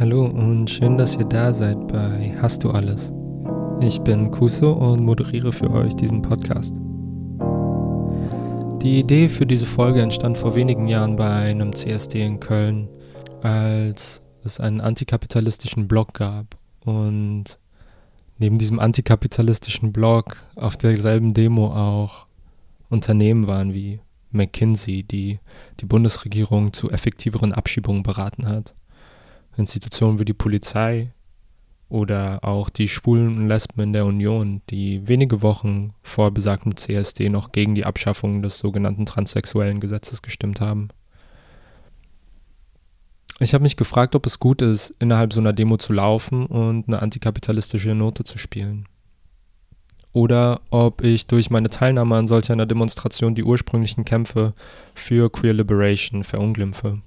Hallo und schön, dass ihr da seid bei Hast du alles? Ich bin Kuso und moderiere für euch diesen Podcast. Die Idee für diese Folge entstand vor wenigen Jahren bei einem CSD in Köln, als es einen antikapitalistischen Blog gab und neben diesem antikapitalistischen Blog auf derselben Demo auch Unternehmen waren wie McKinsey, die die Bundesregierung zu effektiveren Abschiebungen beraten hat. Institutionen wie die Polizei oder auch die Schwulen und Lesben in der Union, die wenige Wochen vor besagtem CSD noch gegen die Abschaffung des sogenannten transsexuellen Gesetzes gestimmt haben. Ich habe mich gefragt, ob es gut ist, innerhalb so einer Demo zu laufen und eine antikapitalistische Note zu spielen. Oder ob ich durch meine Teilnahme an solch einer Demonstration die ursprünglichen Kämpfe für Queer Liberation verunglimpfe.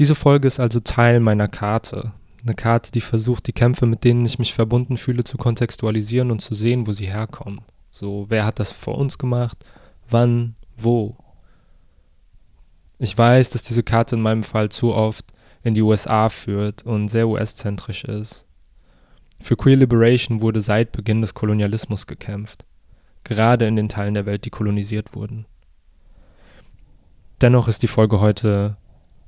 Diese Folge ist also Teil meiner Karte. Eine Karte, die versucht, die Kämpfe, mit denen ich mich verbunden fühle, zu kontextualisieren und zu sehen, wo sie herkommen. So, wer hat das vor uns gemacht? Wann? Wo? Ich weiß, dass diese Karte in meinem Fall zu oft in die USA führt und sehr US-zentrisch ist. Für Queer Liberation wurde seit Beginn des Kolonialismus gekämpft, gerade in den Teilen der Welt, die kolonisiert wurden. Dennoch ist die Folge heute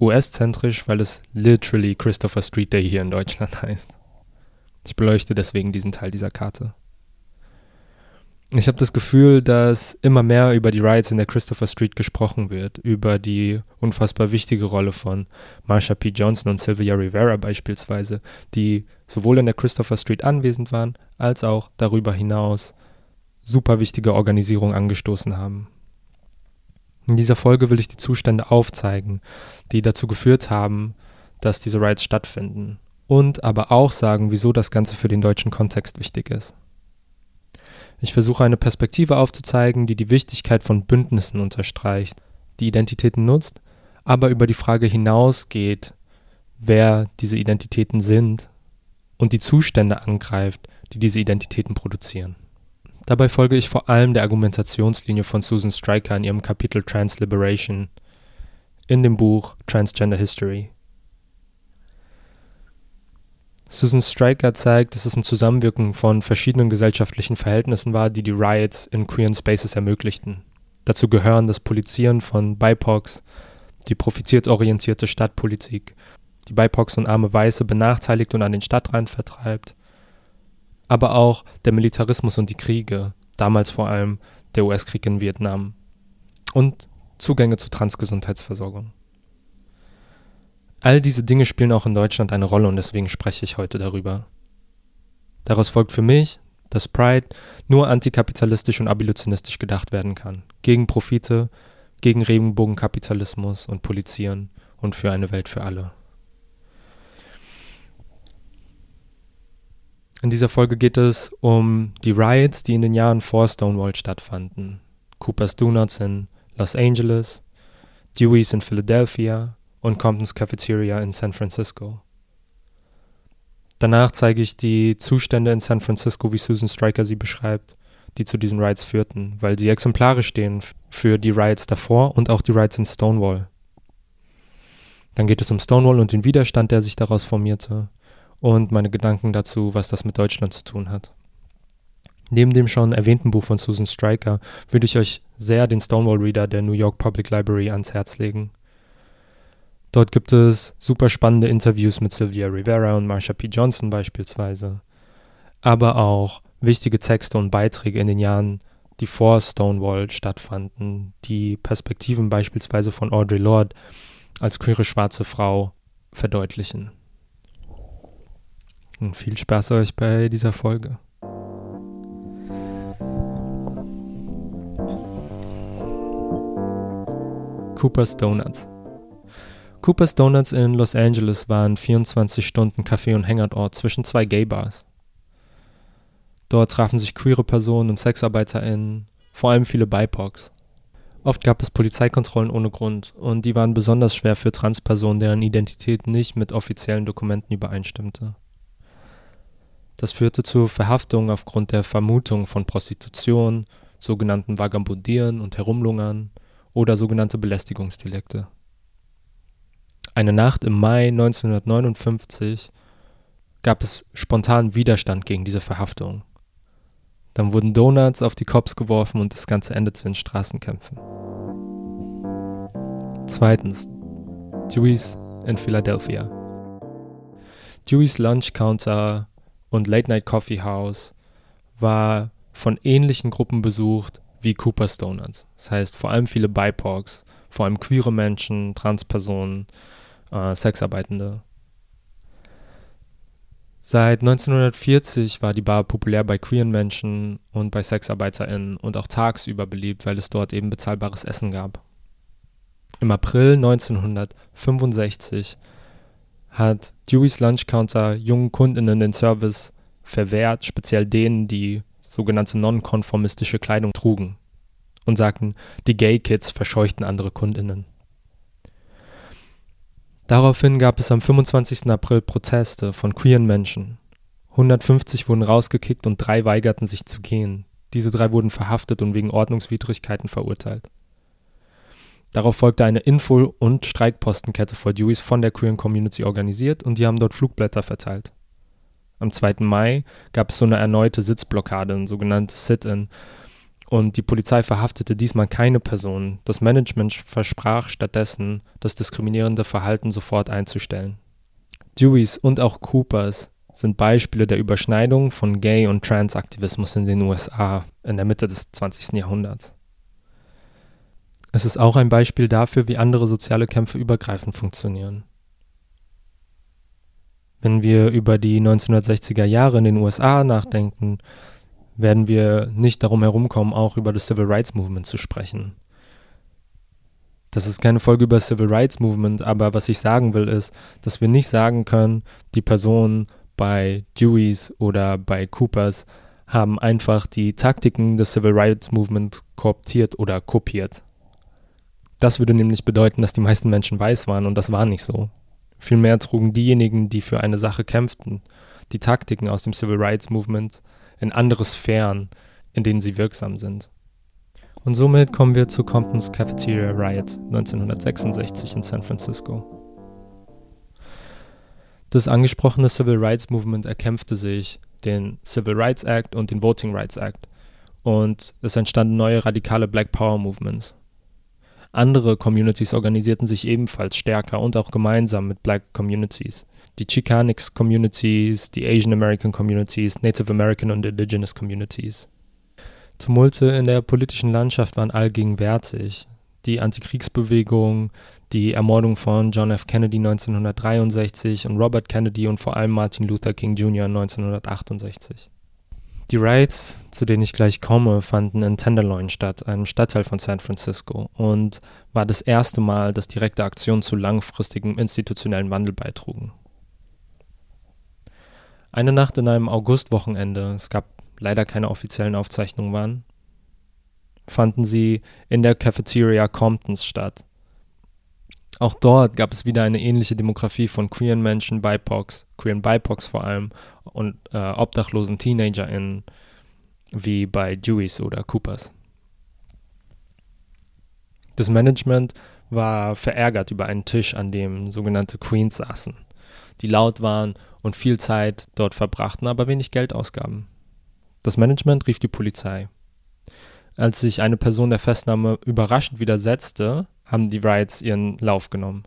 US-zentrisch, weil es literally Christopher Street Day hier in Deutschland heißt. Ich beleuchte deswegen diesen Teil dieser Karte. Ich habe das Gefühl, dass immer mehr über die Riots in der Christopher Street gesprochen wird, über die unfassbar wichtige Rolle von Marsha P. Johnson und Sylvia Rivera beispielsweise, die sowohl in der Christopher Street anwesend waren, als auch darüber hinaus super wichtige Organisierungen angestoßen haben. In dieser Folge will ich die Zustände aufzeigen, die dazu geführt haben, dass diese Rights stattfinden. Und aber auch sagen, wieso das Ganze für den deutschen Kontext wichtig ist. Ich versuche eine Perspektive aufzuzeigen, die die Wichtigkeit von Bündnissen unterstreicht, die Identitäten nutzt, aber über die Frage hinausgeht, wer diese Identitäten sind und die Zustände angreift, die diese Identitäten produzieren. Dabei folge ich vor allem der Argumentationslinie von Susan Stryker in ihrem Kapitel Trans Liberation in dem Buch Transgender History. Susan Stryker zeigt, dass es ein Zusammenwirken von verschiedenen gesellschaftlichen Verhältnissen war, die die Riots in queeren Spaces ermöglichten. Dazu gehören das Polizieren von BIPOCs, die profitiert-orientierte Stadtpolitik, die BIPOCs und arme Weiße benachteiligt und an den Stadtrand vertreibt, aber auch der Militarismus und die Kriege, damals vor allem der US-Krieg in Vietnam und Zugänge zu Transgesundheitsversorgung. All diese Dinge spielen auch in Deutschland eine Rolle und deswegen spreche ich heute darüber. Daraus folgt für mich, dass Pride nur antikapitalistisch und abolitionistisch gedacht werden kann. Gegen Profite, gegen Regenbogenkapitalismus und Polizieren und für eine Welt für alle. In dieser Folge geht es um die Riots, die in den Jahren vor Stonewall stattfanden. Cooper's Donuts in Los Angeles, Dewey's in Philadelphia und Compton's Cafeteria in San Francisco. Danach zeige ich die Zustände in San Francisco, wie Susan Stryker sie beschreibt, die zu diesen Riots führten, weil sie exemplarisch stehen für die Riots davor und auch die Riots in Stonewall. Dann geht es um Stonewall und den Widerstand, der sich daraus formierte und meine Gedanken dazu, was das mit Deutschland zu tun hat. Neben dem schon erwähnten Buch von Susan Stryker würde ich euch sehr den Stonewall Reader der New York Public Library ans Herz legen. Dort gibt es super spannende Interviews mit Sylvia Rivera und Marsha P. Johnson beispielsweise, aber auch wichtige Texte und Beiträge in den Jahren, die vor Stonewall stattfanden, die Perspektiven beispielsweise von Audre Lorde als queere schwarze Frau verdeutlichen. Und viel Spaß euch bei dieser Folge. Cooper's Donuts. Cooper's Donuts in Los Angeles war ein 24 Stunden Café- und Hangout-Ort zwischen zwei Gay-Bars. Dort trafen sich queere Personen und SexarbeiterInnen, vor allem viele BIPOCs. Oft gab es Polizeikontrollen ohne Grund und die waren besonders schwer für Transpersonen, deren Identität nicht mit offiziellen Dokumenten übereinstimmte. Das führte zu Verhaftungen aufgrund der Vermutung von Prostitution, sogenannten Vagabundieren und Herumlungern oder sogenannte Belästigungsdelikte. Eine Nacht im Mai 1959 gab es spontan Widerstand gegen diese Verhaftung. Dann wurden Donuts auf die Cops geworfen und das Ganze endete in Straßenkämpfen. Zweitens, Dewey's in Philadelphia. Dewey's Lunch Counter und Late Night Coffee House war von ähnlichen Gruppen besucht wie Cooper's Donuts. Das heißt vor allem viele BIPOCs, vor allem queere Menschen, Transpersonen, äh, Sexarbeitende. Seit 1940 war die Bar populär bei queeren Menschen und bei SexarbeiterInnen und auch tagsüber beliebt, weil es dort eben bezahlbares Essen gab. Im April 1965 hat Dewey's Lunch Counter jungen Kundinnen den Service verwehrt, speziell denen, die sogenannte nonkonformistische Kleidung trugen und sagten, die Gay Kids verscheuchten andere Kundinnen. Daraufhin gab es am 25. April Proteste von queeren Menschen. 150 wurden rausgekickt und drei weigerten sich zu gehen. Diese drei wurden verhaftet und wegen Ordnungswidrigkeiten verurteilt. Darauf folgte eine Info- und Streikpostenkette vor Deweys von der queeren Community organisiert und die haben dort Flugblätter verteilt. Am 2. Mai gab es so eine erneute Sitzblockade, ein sogenanntes Sit-in. Und die Polizei verhaftete diesmal keine Person. Das Management versprach stattdessen, das diskriminierende Verhalten sofort einzustellen. Deweys und auch Coopers sind Beispiele der Überschneidung von Gay- und Trans-Aktivismus in den USA in der Mitte des 20. Jahrhunderts. Es ist auch ein Beispiel dafür, wie andere soziale Kämpfe übergreifend funktionieren. Wenn wir über die 1960er Jahre in den USA nachdenken, werden wir nicht darum herumkommen, auch über das Civil Rights Movement zu sprechen. Das ist keine Folge über das Civil Rights Movement, aber was ich sagen will, ist, dass wir nicht sagen können, die Personen bei Deweys oder bei Coopers haben einfach die Taktiken des Civil Rights Movement kooptiert oder kopiert. Das würde nämlich bedeuten, dass die meisten Menschen weiß waren und das war nicht so. Vielmehr trugen diejenigen, die für eine Sache kämpften, die Taktiken aus dem Civil Rights Movement in andere Sphären, in denen sie wirksam sind. Und somit kommen wir zu Comptons Cafeteria Riot 1966 in San Francisco. Das angesprochene Civil Rights Movement erkämpfte sich den Civil Rights Act und den Voting Rights Act und es entstanden neue radikale Black Power Movements. Andere Communities organisierten sich ebenfalls stärker und auch gemeinsam mit Black Communities. Die Chicanx Communities, die Asian American Communities, Native American und Indigenous Communities. Tumulte in der politischen Landschaft waren allgegenwärtig. Die Antikriegsbewegung, die Ermordung von John F. Kennedy 1963 und Robert Kennedy und vor allem Martin Luther King Jr. 1968. Die Raids, zu denen ich gleich komme, fanden in Tenderloin statt, einem Stadtteil von San Francisco, und war das erste Mal, dass direkte Aktionen zu langfristigem institutionellen Wandel beitrugen. Eine Nacht in einem Augustwochenende, es gab leider keine offiziellen Aufzeichnungen waren, fanden sie in der Cafeteria Comptons statt. Auch dort gab es wieder eine ähnliche Demografie von queeren Menschen, BIPOCs, queeren BIPOCs vor allem und äh, obdachlosen TeenagerInnen wie bei Deweys oder Coopers. Das Management war verärgert über einen Tisch, an dem sogenannte Queens saßen, die laut waren und viel Zeit dort verbrachten, aber wenig Geld ausgaben. Das Management rief die Polizei. Als sich eine Person der Festnahme überraschend widersetzte, haben die Riots ihren Lauf genommen.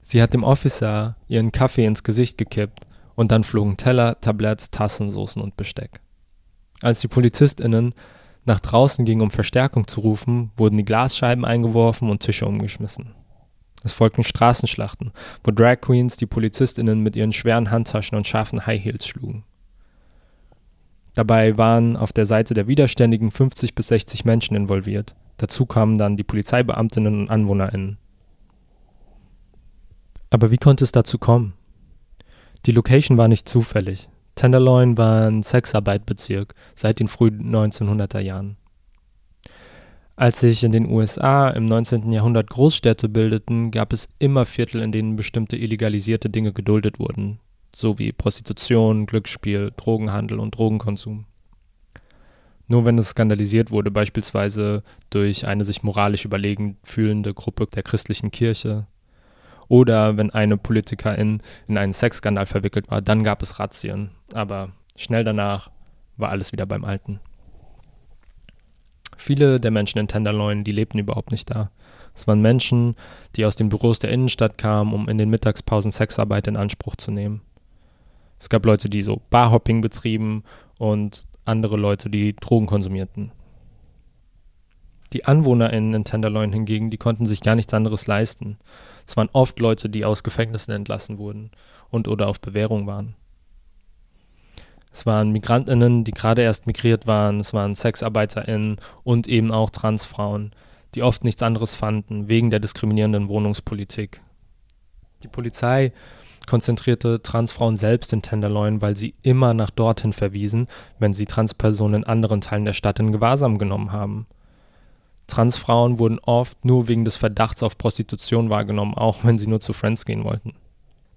Sie hat dem Officer ihren Kaffee ins Gesicht gekippt und dann flogen Teller, Tabletts, Tassen, Soßen und Besteck. Als die PolizistInnen nach draußen gingen, um Verstärkung zu rufen, wurden die Glasscheiben eingeworfen und Tische umgeschmissen. Es folgten Straßenschlachten, wo Drag Queens die PolizistInnen mit ihren schweren Handtaschen und scharfen High Heels schlugen. Dabei waren auf der Seite der Widerständigen 50 bis 60 Menschen involviert. Dazu kamen dann die Polizeibeamtinnen und AnwohnerInnen. Aber wie konnte es dazu kommen? Die Location war nicht zufällig. Tenderloin war ein Sexarbeitbezirk seit den frühen 1900er Jahren. Als sich in den USA im 19. Jahrhundert Großstädte bildeten, gab es immer Viertel, in denen bestimmte illegalisierte Dinge geduldet wurden, sowie Prostitution, Glücksspiel, Drogenhandel und Drogenkonsum. Nur wenn es skandalisiert wurde, beispielsweise durch eine sich moralisch überlegen fühlende Gruppe der christlichen Kirche Oder wenn eine Politikerin in einen Sexskandal verwickelt war, dann gab es Razzien. Aber schnell danach war alles wieder beim Alten. Viele der Menschen in Tenderloin, die lebten überhaupt nicht da. Es waren Menschen, die aus den Büros der Innenstadt kamen, um in den Mittagspausen Sexarbeit in Anspruch zu nehmen. Es gab Leute, die so Barhopping betrieben und andere Leute, die Drogen konsumierten. Die AnwohnerInnen in Tenderloin hingegen, die konnten sich gar nichts anderes leisten. Es waren oft Leute, die aus Gefängnissen entlassen wurden und oder auf Bewährung waren. Es waren MigrantInnen, die gerade erst migriert waren, es waren SexarbeiterInnen und eben auch Transfrauen, die oft nichts anderes fanden, wegen der diskriminierenden Wohnungspolitik. Die Polizei konzentrierte Transfrauen selbst in Tenderloin, weil sie immer nach dorthin verwiesen, wenn sie Transpersonen in anderen Teilen der Stadt in Gewahrsam genommen haben. Transfrauen wurden oft nur wegen des Verdachts auf Prostitution wahrgenommen, auch wenn sie nur zu Friends gehen wollten.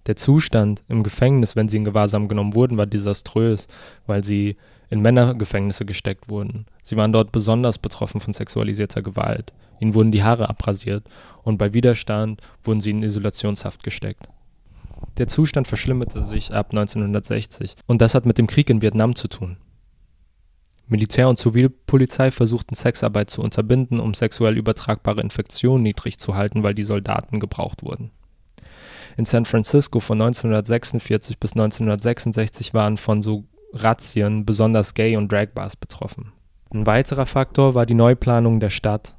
Der Zustand im Gefängnis, wenn sie in Gewahrsam genommen wurden, war desaströs, weil sie in Männergefängnisse gesteckt wurden. Sie waren dort besonders betroffen von sexualisierter Gewalt. Ihnen wurden die Haare abrasiert und bei Widerstand wurden sie in Isolationshaft gesteckt. Der Zustand verschlimmerte sich ab 1960 und das hat mit dem Krieg in Vietnam zu tun. Militär und Zivilpolizei versuchten Sexarbeit zu unterbinden, um sexuell übertragbare Infektionen niedrig zu halten, weil die Soldaten gebraucht wurden. In San Francisco von 1946 bis 1966 waren von so Razzien besonders Gay- und Dragbars betroffen. Ein weiterer Faktor war die Neuplanung der Stadt.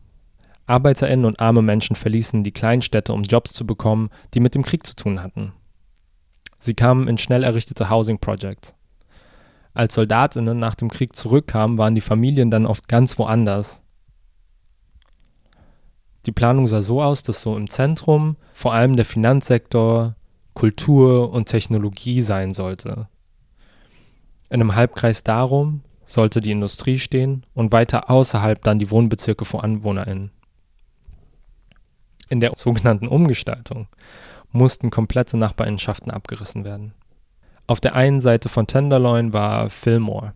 ArbeiterInnen und arme Menschen verließen die Kleinstädte, um Jobs zu bekommen, die mit dem Krieg zu tun hatten. Sie kamen in schnell errichtete Housing Projects. Als Soldatinnen nach dem Krieg zurückkamen, waren die Familien dann oft ganz woanders. Die Planung sah so aus, dass so im Zentrum vor allem der Finanzsektor, Kultur und Technologie sein sollte. In einem Halbkreis darum sollte die Industrie stehen und weiter außerhalb dann die Wohnbezirke von AnwohnerInnen. In der sogenannten Umgestaltung mussten komplette Nachbarinnenschaften abgerissen werden. Auf der einen Seite von Tenderloin war Fillmore.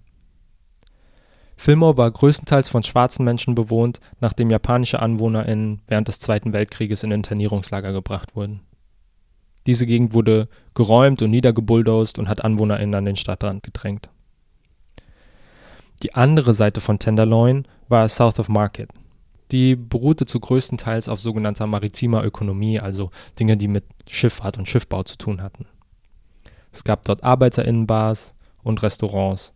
Fillmore war größtenteils von schwarzen Menschen bewohnt, nachdem japanische AnwohnerInnen während des Zweiten Weltkrieges in Internierungslager gebracht wurden. Diese Gegend wurde geräumt und niedergebulldozed und hat AnwohnerInnen an den Stadtrand gedrängt. Die andere Seite von Tenderloin war South of Market. Die beruhte zu größten Teils auf sogenannter maritimer Ökonomie, also Dinge, die mit Schifffahrt und Schiffbau zu tun hatten. Es gab dort Arbeiterinnenbars und Restaurants.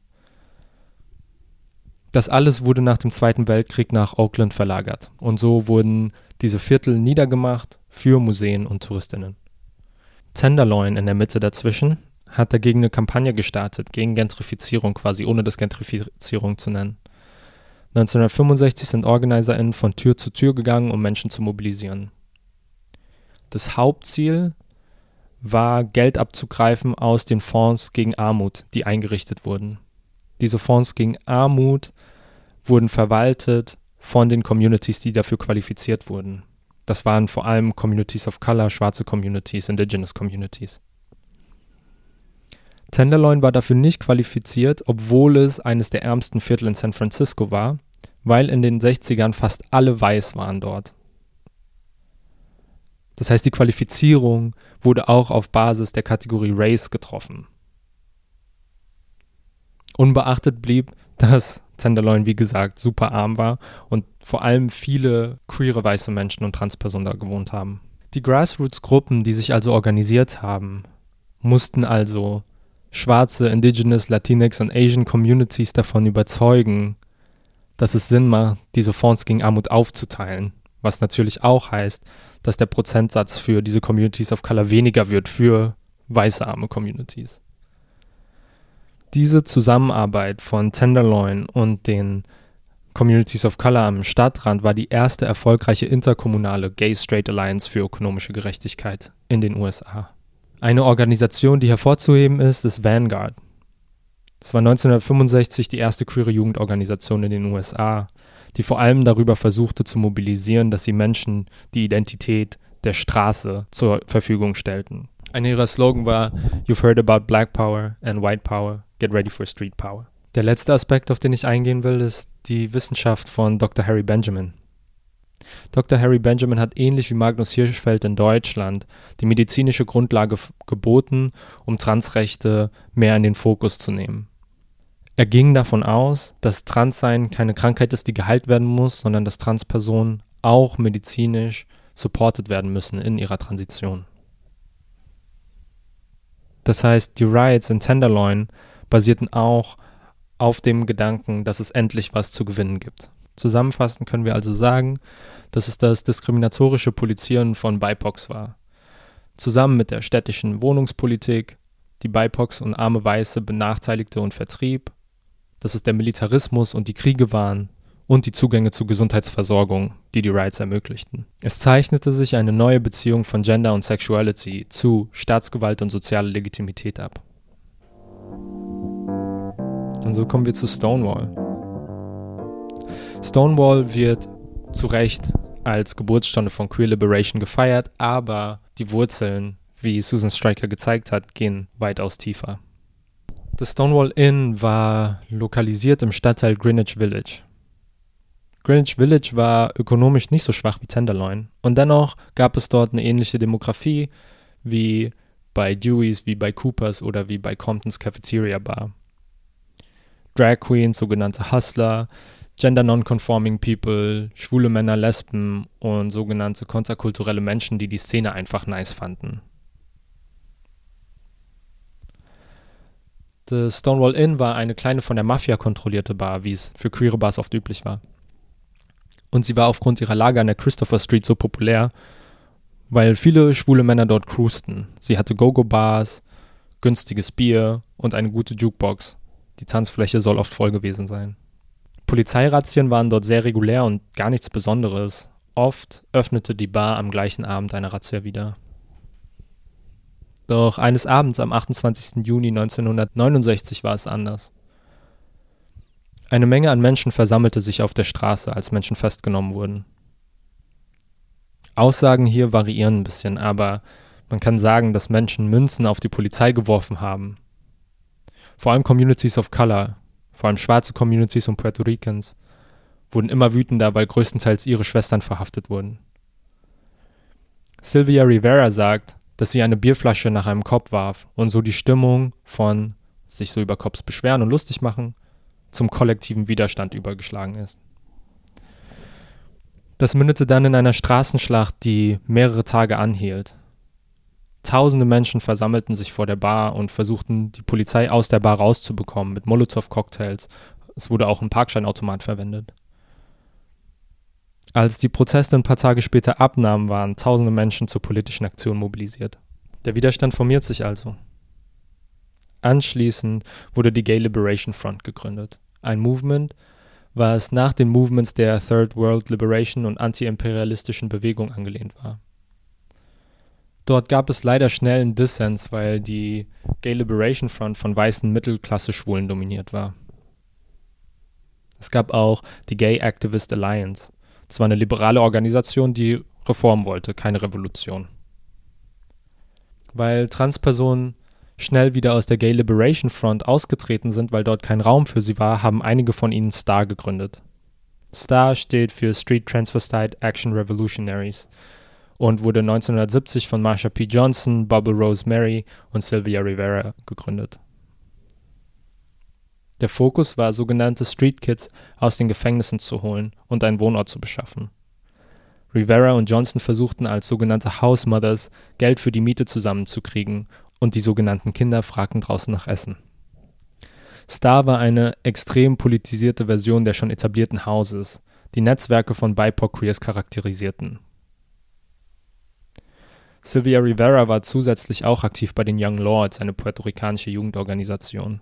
Das alles wurde nach dem Zweiten Weltkrieg nach Oakland verlagert und so wurden diese Viertel niedergemacht für Museen und Touristinnen. Tenderloin in der Mitte dazwischen hat dagegen eine Kampagne gestartet, gegen Gentrifizierung quasi, ohne das Gentrifizierung zu nennen. 1965 sind OrganizerInnen von Tür zu Tür gegangen, um Menschen zu mobilisieren. Das Hauptziel war, Geld abzugreifen aus den Fonds gegen Armut, die eingerichtet wurden. Diese Fonds gegen Armut wurden verwaltet von den Communities, die dafür qualifiziert wurden. Das waren vor allem Communities of Color, schwarze Communities, Indigenous Communities. Tenderloin war dafür nicht qualifiziert, obwohl es eines der ärmsten Viertel in San Francisco war, weil in den 60ern fast alle weiß waren dort. Das heißt, die Qualifizierung wurde auch auf Basis der Kategorie Race getroffen. Unbeachtet blieb, dass Tenderloin, wie gesagt, super arm war und vor allem viele queere weiße Menschen und Transpersonen da gewohnt haben. Die Grassroots-Gruppen, die sich also organisiert haben, mussten also schwarze, indigenous, Latinx und Asian Communities davon überzeugen, dass es Sinn macht, diese Fonds gegen Armut aufzuteilen. Was natürlich auch heißt, dass der Prozentsatz für diese Communities of Color weniger wird für weiße arme Communities. Diese Zusammenarbeit von Tenderloin und den Communities of Color am Stadtrand war die erste erfolgreiche interkommunale Gay-Straight Alliance für ökonomische Gerechtigkeit in den USA. Eine Organisation, die hervorzuheben ist, ist Vanguard. Es war 1965 die erste queere Jugendorganisation in den USA, die vor allem darüber versuchte zu mobilisieren, dass sie Menschen die Identität der Straße zur Verfügung stellten. Einer ihrer Slogan war You've heard about Black Power and White Power, get ready for Street Power. Der letzte Aspekt, auf den ich eingehen will, ist die Wissenschaft von Dr. Harry Benjamin. Dr. Harry Benjamin hat ähnlich wie Magnus Hirschfeld in Deutschland die medizinische Grundlage geboten, um Transrechte mehr in den Fokus zu nehmen. Er ging davon aus, dass Transsein keine Krankheit ist, die geheilt werden muss, sondern dass Transpersonen auch medizinisch supported werden müssen in ihrer Transition. Das heißt, die Riots in Tenderloin basierten auch auf dem Gedanken, dass es endlich was zu gewinnen gibt. Zusammenfassend können wir also sagen, dass es das diskriminatorische Polizieren von BIPOCs war. Zusammen mit der städtischen Wohnungspolitik, die BIPOCs und arme Weiße benachteiligte und vertrieb, dass es der Militarismus und die Kriege waren und die Zugänge zu Gesundheitsversorgung, die die Rights ermöglichten. Es zeichnete sich eine neue Beziehung von Gender und Sexuality zu Staatsgewalt und soziale Legitimität ab. Und so kommen wir zu Stonewall. Stonewall wird zu Recht als Geburtsstunde von Queer Liberation gefeiert, aber die Wurzeln, wie Susan Stryker gezeigt hat, gehen weitaus tiefer. Das Stonewall Inn war lokalisiert im Stadtteil Greenwich Village. Greenwich Village war ökonomisch nicht so schwach wie Tenderloin und dennoch gab es dort eine ähnliche Demografie wie bei Dewey's, wie bei Coopers oder wie bei Comptons Cafeteria Bar. Drag Queens, sogenannte Hustler, Gender Nonconforming People, schwule Männer, Lesben und sogenannte konterkulturelle Menschen, die die Szene einfach nice fanden. Das Stonewall Inn war eine kleine von der Mafia kontrollierte Bar, wie es für queere Bars oft üblich war. Und sie war aufgrund ihrer Lage an der Christopher Street so populär, weil viele schwule Männer dort cruisten. Sie hatte Go-Go-Bars, günstiges Bier und eine gute Jukebox. Die Tanzfläche soll oft voll gewesen sein. Polizeirazzien waren dort sehr regulär und gar nichts Besonderes. Oft öffnete die Bar am gleichen Abend eine Razzia wieder. Doch eines Abends am 28. Juni 1969 war es anders. Eine Menge an Menschen versammelte sich auf der Straße, als Menschen festgenommen wurden. Aussagen hier variieren ein bisschen, aber man kann sagen, dass Menschen Münzen auf die Polizei geworfen haben. Vor allem Communities of Color, vor allem schwarze Communities und Puerto Ricans, wurden immer wütender, weil größtenteils ihre Schwestern verhaftet wurden. Sylvia Rivera sagt, dass sie eine Bierflasche nach einem Kopf warf und so die Stimmung von sich so über Cops beschweren und lustig machen zum kollektiven Widerstand übergeschlagen ist. Das mündete dann in einer Straßenschlacht, die mehrere Tage anhielt. Tausende Menschen versammelten sich vor der Bar und versuchten, die Polizei aus der Bar rauszubekommen mit Molotow-Cocktails. Es wurde auch ein Parkscheinautomat verwendet. Als die Proteste ein paar Tage später abnahmen, waren tausende Menschen zur politischen Aktion mobilisiert. Der Widerstand formiert sich also. Anschließend wurde die Gay Liberation Front gegründet. Ein Movement, was nach den Movements der Third World Liberation und antiimperialistischen Bewegung angelehnt war. Dort gab es leider schnell einen Dissens, weil die Gay Liberation Front von weißen Mittelklasse-Schwulen dominiert war. Es gab auch die Gay Activist Alliance. Das war eine liberale Organisation, die Reform wollte, keine Revolution. Weil Transpersonen schnell wieder aus der Gay Liberation Front ausgetreten sind, weil dort kein Raum für sie war, haben einige von ihnen STAR gegründet. STAR steht für Street Transvestite Action Revolutionaries und wurde 1970 von Marsha P. Johnson, Bubble Rose Mary und Sylvia Rivera gegründet. Der Fokus war, sogenannte Street Kids aus den Gefängnissen zu holen und einen Wohnort zu beschaffen. Rivera und Johnson versuchten als sogenannte House Mothers Geld für die Miete zusammenzukriegen und die sogenannten Kinder fragten draußen nach Essen. Star war eine extrem politisierte Version der schon etablierten Houses, die Netzwerke von BIPOC Queers charakterisierten. Sylvia Rivera war zusätzlich auch aktiv bei den Young Lords, eine puerto-ricanische Jugendorganisation.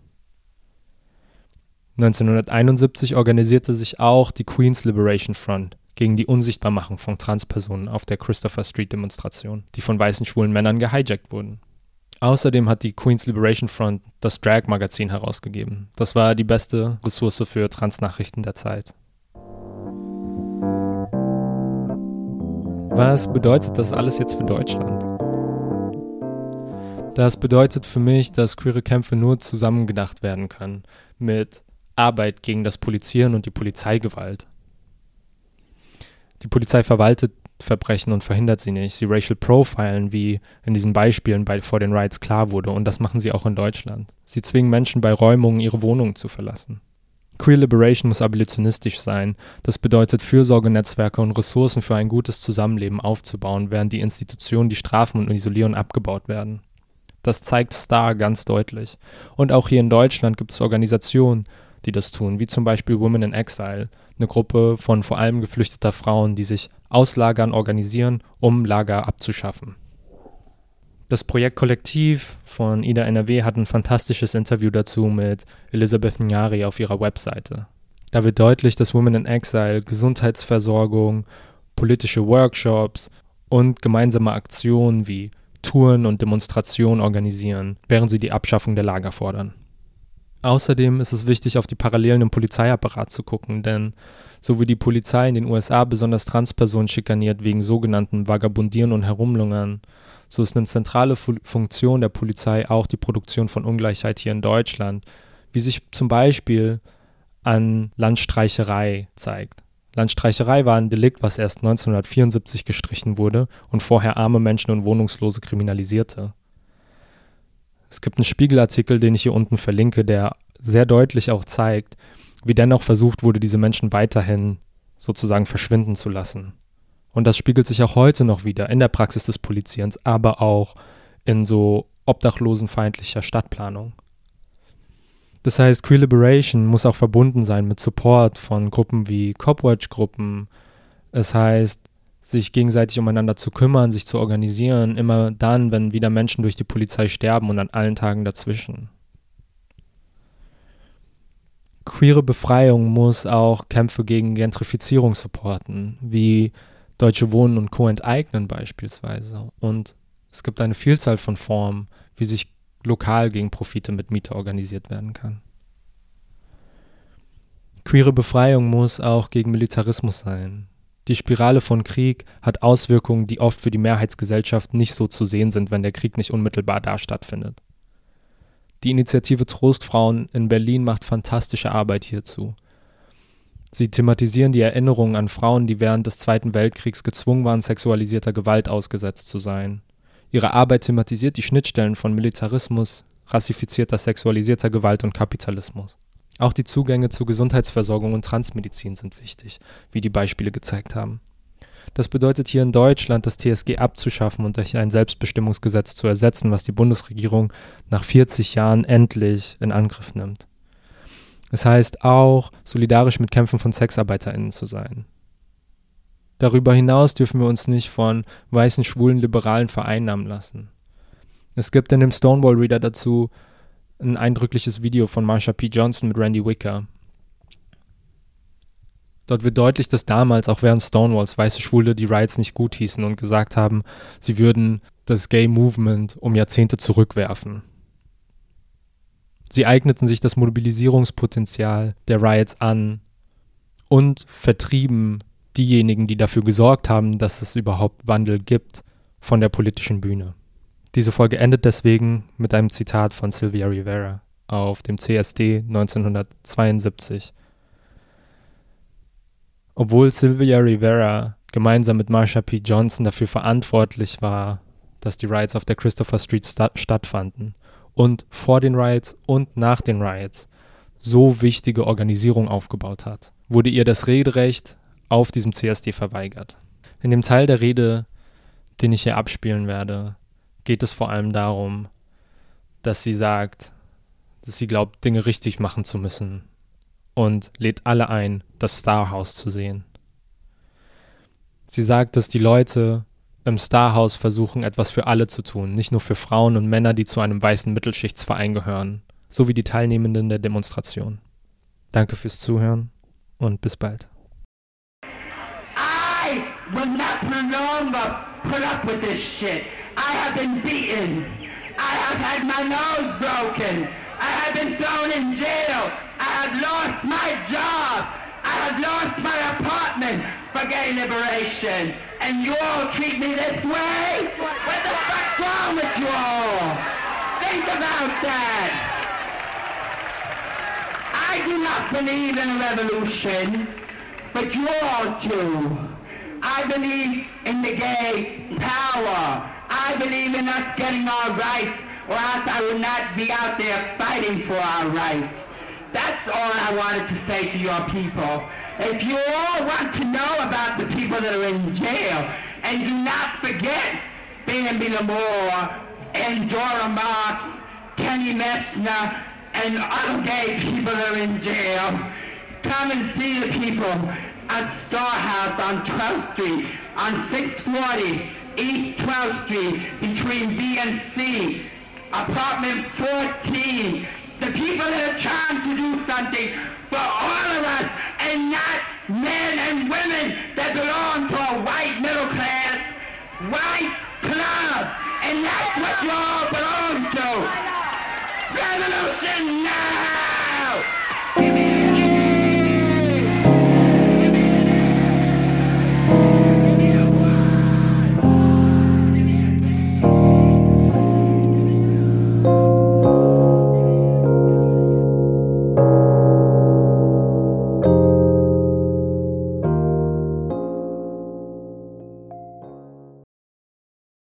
1971 organisierte sich auch die Queens Liberation Front gegen die Unsichtbarmachung von Transpersonen auf der Christopher Street Demonstration, die von weißen schwulen Männern gehijackt wurden. Außerdem hat die Queens Liberation Front das Drag Magazin herausgegeben. Das war die beste Ressource für Transnachrichten der Zeit. Was bedeutet das alles jetzt für Deutschland? Das bedeutet für mich, dass queere Kämpfe nur zusammengedacht werden können mit Arbeit gegen das Polizieren und die Polizeigewalt. Die Polizei verwaltet Verbrechen und verhindert sie nicht. Sie racial profilen, wie in diesen Beispielen bei, vor den Riots klar wurde. Und das machen sie auch in Deutschland. Sie zwingen Menschen bei Räumungen, ihre Wohnungen zu verlassen. Queer Liberation muss abolitionistisch sein. Das bedeutet, Fürsorgenetzwerke und Ressourcen für ein gutes Zusammenleben aufzubauen, während die Institutionen, die strafen und isolieren, abgebaut werden. Das zeigt Star ganz deutlich. Und auch hier in Deutschland gibt es Organisationen, die das tun, wie zum Beispiel Women in Exile, eine Gruppe von vor allem geflüchteter Frauen, die sich aus Lagern organisieren, um Lager abzuschaffen. Das Projekt Kollektiv von Ida NRW hat ein fantastisches Interview dazu mit Elisabeth Nyari auf ihrer Webseite. Da wird deutlich, dass Women in Exile Gesundheitsversorgung, politische Workshops und gemeinsame Aktionen wie Touren und Demonstrationen organisieren, während sie die Abschaffung der Lager fordern. Außerdem ist es wichtig, auf die Parallelen im Polizeiapparat zu gucken, denn so wie die Polizei in den USA besonders Transpersonen schikaniert wegen sogenannten Vagabundieren und Herumlungern, so ist eine zentrale Fu Funktion der Polizei auch die Produktion von Ungleichheit hier in Deutschland, wie sich zum Beispiel an Landstreicherei zeigt. Landstreicherei war ein Delikt, was erst 1974 gestrichen wurde und vorher arme Menschen und Wohnungslose kriminalisierte. Es gibt einen Spiegelartikel, den ich hier unten verlinke, der sehr deutlich auch zeigt, wie dennoch versucht wurde, diese Menschen weiterhin sozusagen verschwinden zu lassen. Und das spiegelt sich auch heute noch wieder in der Praxis des Polizierens, aber auch in so obdachlosenfeindlicher Stadtplanung. Das heißt, Queer Liberation muss auch verbunden sein mit Support von Gruppen wie Copwatch-Gruppen. Es heißt, sich gegenseitig umeinander zu kümmern, sich zu organisieren, immer dann, wenn wieder Menschen durch die Polizei sterben und an allen Tagen dazwischen. Queere Befreiung muss auch Kämpfe gegen Gentrifizierung supporten, wie Deutsche Wohnen und Co. enteignen beispielsweise. Und es gibt eine Vielzahl von Formen, wie sich lokal gegen Profite mit Miete organisiert werden kann. Queere Befreiung muss auch gegen Militarismus sein. Die Spirale von Krieg hat Auswirkungen, die oft für die Mehrheitsgesellschaft nicht so zu sehen sind, wenn der Krieg nicht unmittelbar da stattfindet. Die Initiative Trostfrauen in Berlin macht fantastische Arbeit hierzu. Sie thematisieren die Erinnerungen an Frauen, die während des Zweiten Weltkriegs gezwungen waren, sexualisierter Gewalt ausgesetzt zu sein. Ihre Arbeit thematisiert die Schnittstellen von Militarismus, rassifizierter sexualisierter Gewalt und Kapitalismus. Auch die Zugänge zu Gesundheitsversorgung und Transmedizin sind wichtig, wie die Beispiele gezeigt haben. Das bedeutet hier in Deutschland, das TSG abzuschaffen und durch ein Selbstbestimmungsgesetz zu ersetzen, was die Bundesregierung nach 40 Jahren endlich in Angriff nimmt. Es heißt auch, solidarisch mit Kämpfen von SexarbeiterInnen zu sein. Darüber hinaus dürfen wir uns nicht von weißen, schwulen Liberalen vereinnahmen lassen. Es gibt in dem Stonewall Reader dazu ein eindrückliches Video von Marsha P. Johnson mit Randy Wicker. Dort wird deutlich, dass damals, auch während Stonewalls, weiße Schwule die Riots nicht gut hießen und gesagt haben, sie würden das Gay Movement um Jahrzehnte zurückwerfen. Sie eigneten sich das Mobilisierungspotenzial der Riots an und vertrieben diejenigen, die dafür gesorgt haben, dass es überhaupt Wandel gibt, von der politischen Bühne. Diese Folge endet deswegen mit einem Zitat von Sylvia Rivera auf dem CSD 1972. Obwohl Sylvia Rivera gemeinsam mit Marsha P. Johnson dafür verantwortlich war, dass die Riots auf der Christopher Street sta stattfanden und vor den Riots und nach den Riots so wichtige Organisierung aufgebaut hat, wurde ihr das Rederecht auf diesem CSD verweigert. In dem Teil der Rede, den ich hier abspielen werde, geht es vor allem darum, dass sie sagt, dass sie glaubt, Dinge richtig machen zu müssen und lädt alle ein, das Starhouse zu sehen. Sie sagt, dass die Leute im Starhouse versuchen, etwas für alle zu tun, nicht nur für Frauen und Männer, die zu einem weißen Mittelschichtsverein gehören, sowie die Teilnehmenden der Demonstration. Danke fürs Zuhören und bis bald. I will not longer put up with this shit. I have been beaten. I have had my nose broken. I have been thrown in jail. I have lost my job. I have lost my apartment for gay liberation. And you all treat me this way? What the fuck's wrong with you all? Think about that. I do not believe in a revolution, but you all do. I believe in the gay power. I believe in us getting our rights, or else I would not be out there fighting for our rights. That's all I wanted to say to your people. If you all want to know about the people that are in jail, and do not forget Bambi Lamore and Dora Marks, Kenny Messner, and other gay people that are in jail, come and see the people at Star House on 12th Street, on 640 East 12th Street, between B and C, apartment 14. The people that are trying to do something for all of us and not men and women that belong to a white middle class, white club. And that's what you all belong to. Revolution now!